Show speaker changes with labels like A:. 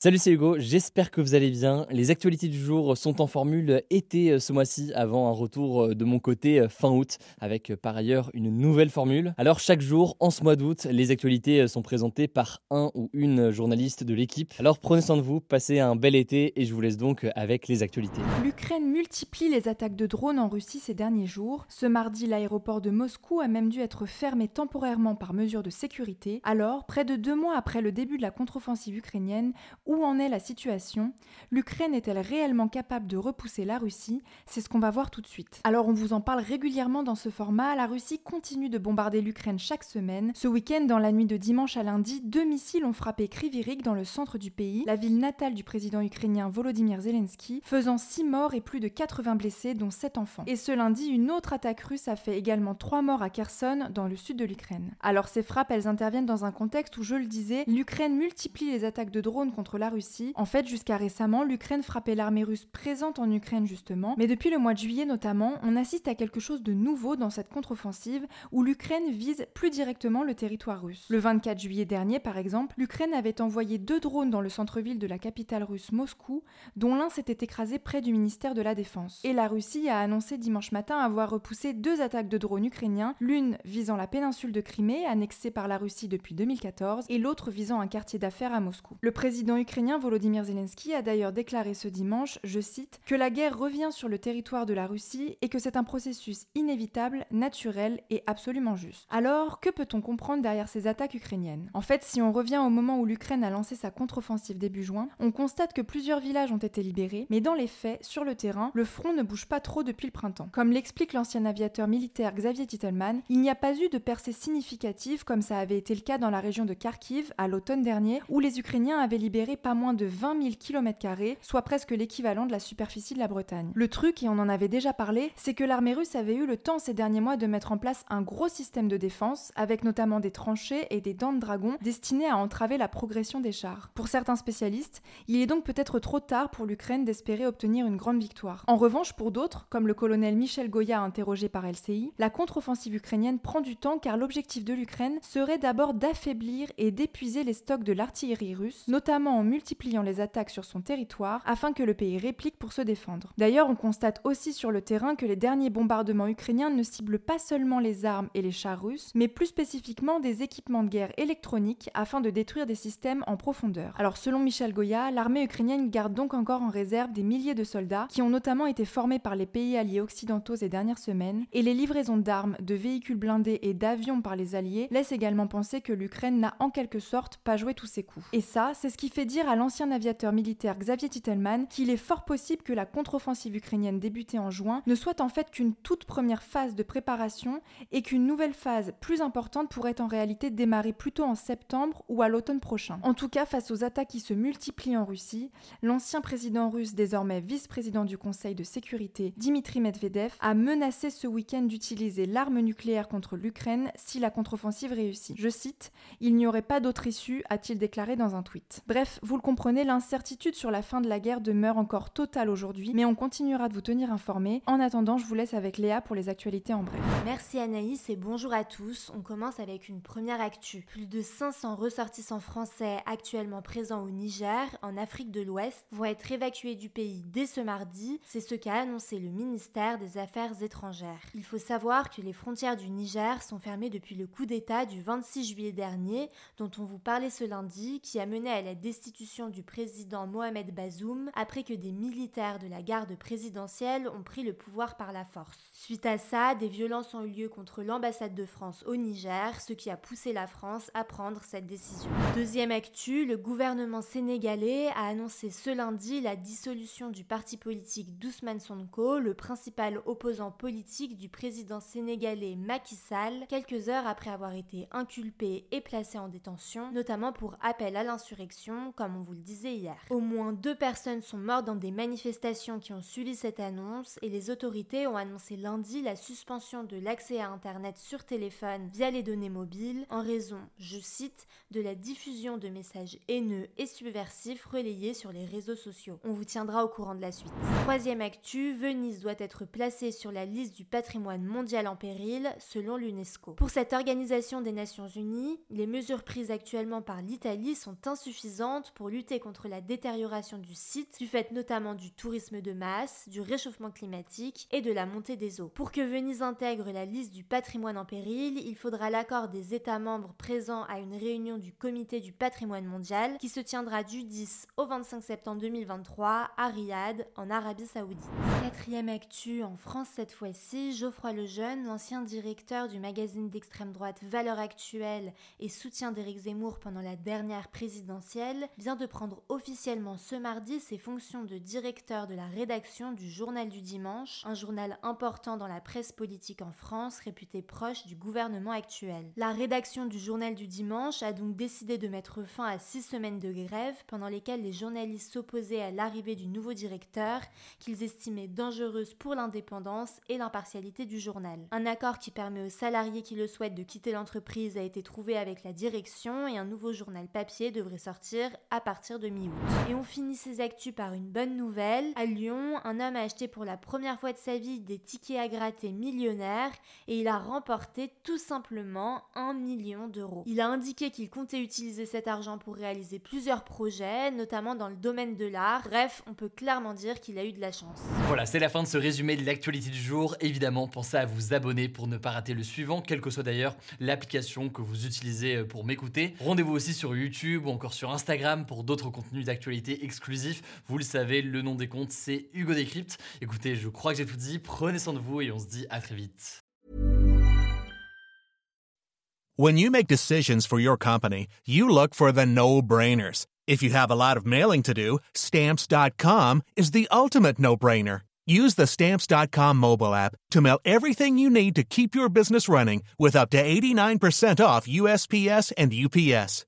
A: Salut, c'est Hugo, j'espère que vous allez bien. Les actualités du jour sont en formule été euh, ce mois-ci, avant un retour euh, de mon côté euh, fin août, avec par ailleurs une nouvelle formule. Alors chaque jour, en ce mois d'août, les actualités sont présentées par un ou une journaliste de l'équipe. Alors prenez soin de vous, passez un bel été et je vous laisse donc avec les actualités.
B: L'Ukraine multiplie les attaques de drones en Russie ces derniers jours. Ce mardi, l'aéroport de Moscou a même dû être fermé temporairement par mesure de sécurité. Alors, près de deux mois après le début de la contre-offensive ukrainienne, où en est la situation L'Ukraine est-elle réellement capable de repousser la Russie? C'est ce qu'on va voir tout de suite. Alors on vous en parle régulièrement dans ce format, la Russie continue de bombarder l'Ukraine chaque semaine. Ce week-end, dans la nuit de dimanche à lundi, deux missiles ont frappé Krivirik dans le centre du pays, la ville natale du président ukrainien Volodymyr Zelensky, faisant six morts et plus de 80 blessés, dont sept enfants. Et ce lundi, une autre attaque russe a fait également trois morts à Kherson, dans le sud de l'Ukraine. Alors ces frappes, elles interviennent dans un contexte où, je le disais, l'Ukraine multiplie les attaques de drones contre la Russie. En fait, jusqu'à récemment, l'Ukraine frappait l'armée russe présente en Ukraine justement, mais depuis le mois de juillet notamment, on assiste à quelque chose de nouveau dans cette contre-offensive où l'Ukraine vise plus directement le territoire russe. Le 24 juillet dernier, par exemple, l'Ukraine avait envoyé deux drones dans le centre-ville de la capitale russe Moscou, dont l'un s'était écrasé près du ministère de la Défense. Et la Russie a annoncé dimanche matin avoir repoussé deux attaques de drones ukrainiens, l'une visant la péninsule de Crimée, annexée par la Russie depuis 2014, et l'autre visant un quartier d'affaires à Moscou. Le président ukrainien Volodymyr Zelensky a d'ailleurs déclaré ce dimanche, je cite, que la guerre revient sur le territoire de la Russie et que c'est un processus inévitable, naturel et absolument juste. Alors, que peut-on comprendre derrière ces attaques ukrainiennes? En fait, si on revient au moment où l'Ukraine a lancé sa contre-offensive début juin, on constate que plusieurs villages ont été libérés, mais dans les faits, sur le terrain, le front ne bouge pas trop depuis le printemps. Comme l'explique l'ancien aviateur militaire Xavier Titelman, il n'y a pas eu de percée significative comme ça avait été le cas dans la région de Kharkiv à l'automne dernier, où les Ukrainiens avaient libéré pas moins de 20 000 km, soit presque l'équivalent de la superficie de la Bretagne. Le truc, et on en avait déjà parlé, c'est que l'armée russe avait eu le temps ces derniers mois de mettre en place un gros système de défense, avec notamment des tranchées et des dents de dragon destinés à entraver la progression des chars. Pour certains spécialistes, il est donc peut-être trop tard pour l'Ukraine d'espérer obtenir une grande victoire. En revanche, pour d'autres, comme le colonel Michel Goya interrogé par LCI, la contre-offensive ukrainienne prend du temps car l'objectif de l'Ukraine serait d'abord d'affaiblir et d'épuiser les stocks de l'artillerie russe, notamment en multipliant les attaques sur son territoire afin que le pays réplique pour se défendre. D'ailleurs, on constate aussi sur le terrain que les derniers bombardements ukrainiens ne ciblent pas seulement les armes et les chars russes, mais plus spécifiquement des équipements de guerre électroniques afin de détruire des systèmes en profondeur. Alors selon Michel Goya, l'armée ukrainienne garde donc encore en réserve des milliers de soldats qui ont notamment été formés par les pays alliés occidentaux ces dernières semaines, et les livraisons d'armes, de véhicules blindés et d'avions par les alliés laissent également penser que l'Ukraine n'a en quelque sorte pas joué tous ses coups. Et ça, c'est ce qui fait dire à l'ancien aviateur militaire Xavier Titelman qu'il est fort possible que la contre-offensive ukrainienne débutée en juin ne soit en fait qu'une toute première phase de préparation et qu'une nouvelle phase plus importante pourrait en réalité démarrer plutôt en septembre ou à l'automne prochain. En tout cas, face aux attaques qui se multiplient en Russie, l'ancien président russe, désormais vice-président du Conseil de sécurité, Dimitri Medvedev, a menacé ce week-end d'utiliser l'arme nucléaire contre l'Ukraine si la contre-offensive réussit. Je cite Il n'y aurait pas d'autre issue, a-t-il déclaré dans un tweet. Bref, vous le comprenez, l'incertitude sur la fin de la guerre demeure encore totale aujourd'hui, mais on continuera de vous tenir informés. En attendant, je vous laisse avec Léa pour les actualités en bref.
C: Merci Anaïs et bonjour à tous. On commence avec une première actu. Plus de 500 ressortissants français actuellement présents au Niger, en Afrique de l'Ouest, vont être évacués du pays dès ce mardi. C'est ce qu'a annoncé le ministère des Affaires étrangères. Il faut savoir que les frontières du Niger sont fermées depuis le coup d'État du 26 juillet dernier, dont on vous parlait ce lundi, qui a mené à la destitution du président Mohamed Bazoum après que des militaires de la garde présidentielle ont pris le pouvoir par la force. Suite à ça, des violences ont eu lieu contre l'ambassade de France au Niger, ce qui a poussé la France à prendre cette décision. Deuxième actu, le gouvernement sénégalais a annoncé ce lundi la dissolution du parti politique d'Ousmane Sonko, le principal opposant politique du président sénégalais Macky Sall, quelques heures après avoir été inculpé et placé en détention, notamment pour appel à l'insurrection, comme on vous le disait hier. Au moins deux personnes sont mortes dans des manifestations qui ont suivi cette annonce et les autorités ont annoncé lundi la suspension de l'accès à Internet sur téléphone via les données mobiles en raison, je cite, de la diffusion de messages haineux et subversifs relayés sur les réseaux sociaux. On vous tiendra au courant de la suite. Troisième actu, Venise doit être placée sur la liste du patrimoine mondial en péril selon l'UNESCO. Pour cette organisation des Nations Unies, les mesures prises actuellement par l'Italie sont insuffisantes pour lutter contre la détérioration du site, du fait notamment du tourisme de masse, du réchauffement climatique et de la montée des eaux. Pour que Venise intègre la liste du patrimoine en péril, il faudra l'accord des États membres présents à une réunion du Comité du patrimoine mondial qui se tiendra du 10 au 25 septembre 2023 à Riyad, en Arabie Saoudite. Quatrième actu en France cette fois-ci, Geoffroy Lejeune, l'ancien directeur du magazine d'extrême droite Valeurs Actuelles et soutien d'Éric Zemmour pendant la dernière présidentielle, vient de prendre officiellement ce mardi ses fonctions de directeur de la rédaction du Journal du Dimanche, un journal important dans la presse politique en France réputé proche du gouvernement actuel. La rédaction du Journal du Dimanche a donc décidé de mettre fin à six semaines de grève pendant lesquelles les journalistes s'opposaient à l'arrivée du nouveau directeur qu'ils estimaient dangereuse pour l'indépendance et l'impartialité du journal. Un accord qui permet aux salariés qui le souhaitent de quitter l'entreprise a été trouvé avec la direction et un nouveau journal papier devrait sortir à partir de mi-août. Et on finit ces actus par une bonne nouvelle. À Lyon, un homme a acheté pour la première fois de sa vie des tickets à gratter millionnaires et il a remporté tout simplement un million d'euros. Il a indiqué qu'il comptait utiliser cet argent pour réaliser plusieurs projets, notamment dans le domaine de l'art. Bref, on peut clairement dire qu'il a eu de la chance.
A: Voilà, c'est la fin de ce résumé de l'actualité du jour. Évidemment, pensez à vous abonner pour ne pas rater le suivant, quelle que soit d'ailleurs l'application que vous utilisez euh, pour m'écouter. Rendez-vous aussi sur YouTube ou encore sur Instagram pour d'autres contenus d'actualité exclusifs. Vous le savez, le nom des comptes, c'est Hugo Décrypte. Écoutez, je crois que j'ai tout dit. Prenez soin de vous et on se dit à très vite.
D: When you make decisions for your company, you look for the no-brainers. If you have a lot of mailing to do, stamps.com is the ultimate no-brainer. Use the stamps.com mobile app to mail everything you need to keep your business running with up to 89% off USPS and UPS.